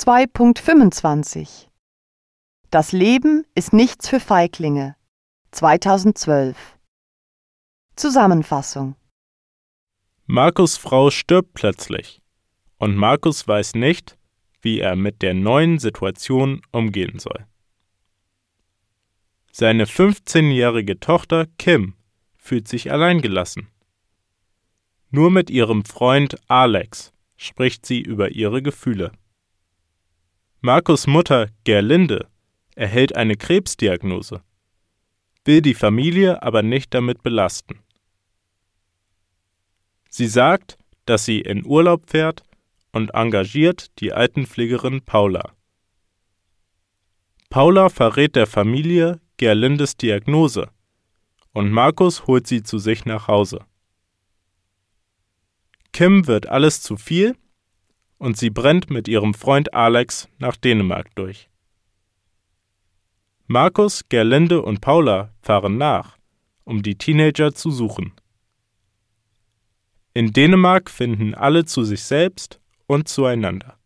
2.25 Das Leben ist nichts für Feiglinge 2012 Zusammenfassung Markus Frau stirbt plötzlich und Markus weiß nicht, wie er mit der neuen Situation umgehen soll. Seine 15-jährige Tochter Kim fühlt sich alleingelassen. Nur mit ihrem Freund Alex spricht sie über ihre Gefühle. Markus Mutter Gerlinde erhält eine Krebsdiagnose, will die Familie aber nicht damit belasten. Sie sagt, dass sie in Urlaub fährt und engagiert die Altenpflegerin Paula. Paula verrät der Familie Gerlindes Diagnose und Markus holt sie zu sich nach Hause. Kim wird alles zu viel und sie brennt mit ihrem Freund Alex nach Dänemark durch. Markus, Gerlinde und Paula fahren nach, um die Teenager zu suchen. In Dänemark finden alle zu sich selbst und zueinander.